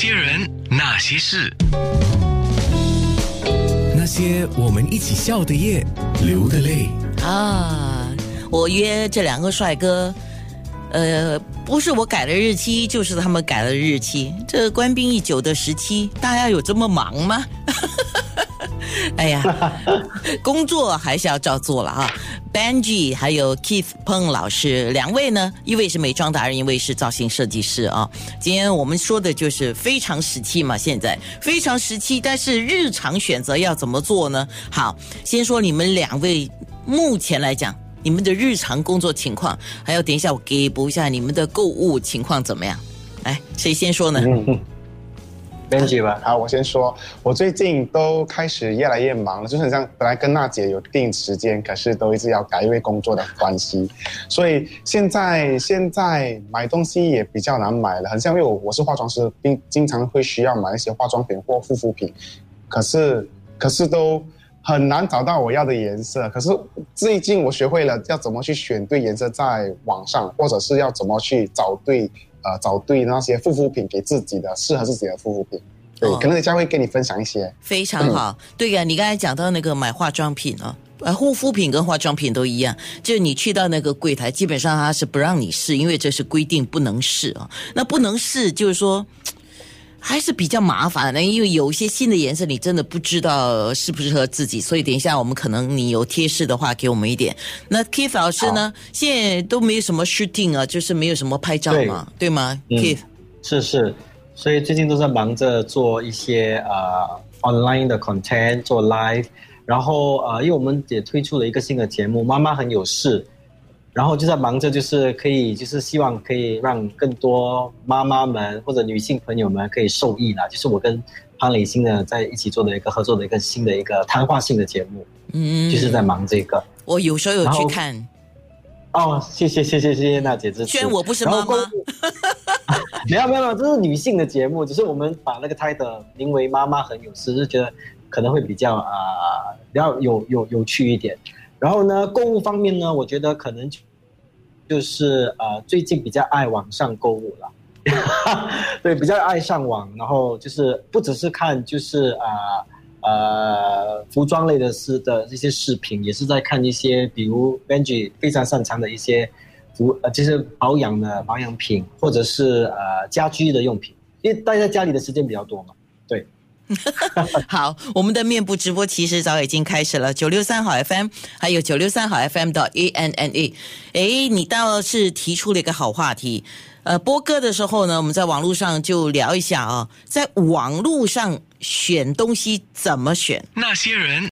些人，那些事，那些我们一起笑的夜，流的泪。啊，我约这两个帅哥，呃，不是我改了日期，就是他们改了日期。这官兵一久的时期，大家有这么忙吗？哎呀，工作还是要照做了啊。Benji 还有 Keith Peng 老师两位呢，一位是美妆达人，一位是造型设计师啊。今天我们说的就是非常时期嘛，现在非常时期，但是日常选择要怎么做呢？好，先说你们两位目前来讲，你们的日常工作情况，还有等一下我给补一下你们的购物情况怎么样？来，谁先说呢？Benji 吧，好，我先说，我最近都开始越来越忙了，就是很像本来跟娜姐有定时间，可是都一直要改，因为工作的关系，所以现在现在买东西也比较难买了，很像因为我我是化妆师，并经常会需要买一些化妆品或护肤品，可是可是都很难找到我要的颜色。可是最近我学会了要怎么去选对颜色，在网上，或者是要怎么去找对呃找对那些护肤品给自己的适合自己的护肤品。对，哦可能等一下会跟你分享一些。非常好，对呀、你刚才讲到那个买化妆品啊，呃，护肤品跟化妆品都一样，就是你去到那个柜台，基本上他是不让你试，因为这是规定不能试啊。那不能试，就是说。还是比较麻烦的，因为有一些新的颜色，你真的不知道适不适合自己，所以等一下我们可能你有贴士的话，给我们一点。那 Keith 老师呢，现在都没有什么 shooting 啊，就是没有什么拍照嘛，对。吗、嗯。K e i t h 是是，所以最近都在忙着做一些呃 online 的 content，做 live，然后呃，因为我们也推出了一个新的节目《妈妈很有事》，然后就在忙着就是可以就是希望可以让更多妈妈们或者女性朋友们可以受益啦，就是我跟潘磊欣呢在一起做的一个合作的一个新的一个谈话性的节目，嗯，就是在忙这个。我有时候有去看，哦，谢谢谢谢谢谢娜姐支持。虽然我不是妈妈 没有没有没有，这是女性的节目，只是我们把那个 title 名为“妈妈很有事”，就觉得可能会比较啊、呃比较有有有趣一点。然后呢，购物方面呢，我觉得可能就就是呃最近比较爱网上购物了。对，比较爱上网，然后就是不只是看，就是啊呃服装类的视的这些视频，也是在看一些，比如 Benji 非常擅长的一些服呃，就是保养的保养品，或者是呃家居的用品，因为待在家里的时间比较多嘛。好，我们的面部直播其实早已经开始了，九六三好 FM，还有九六三好 FM 的 A N N A。诶，你倒是提出了一个好话题。呃，播歌的时候呢，我们在网络上就聊一下啊，在网络上选东西怎么选。那些人，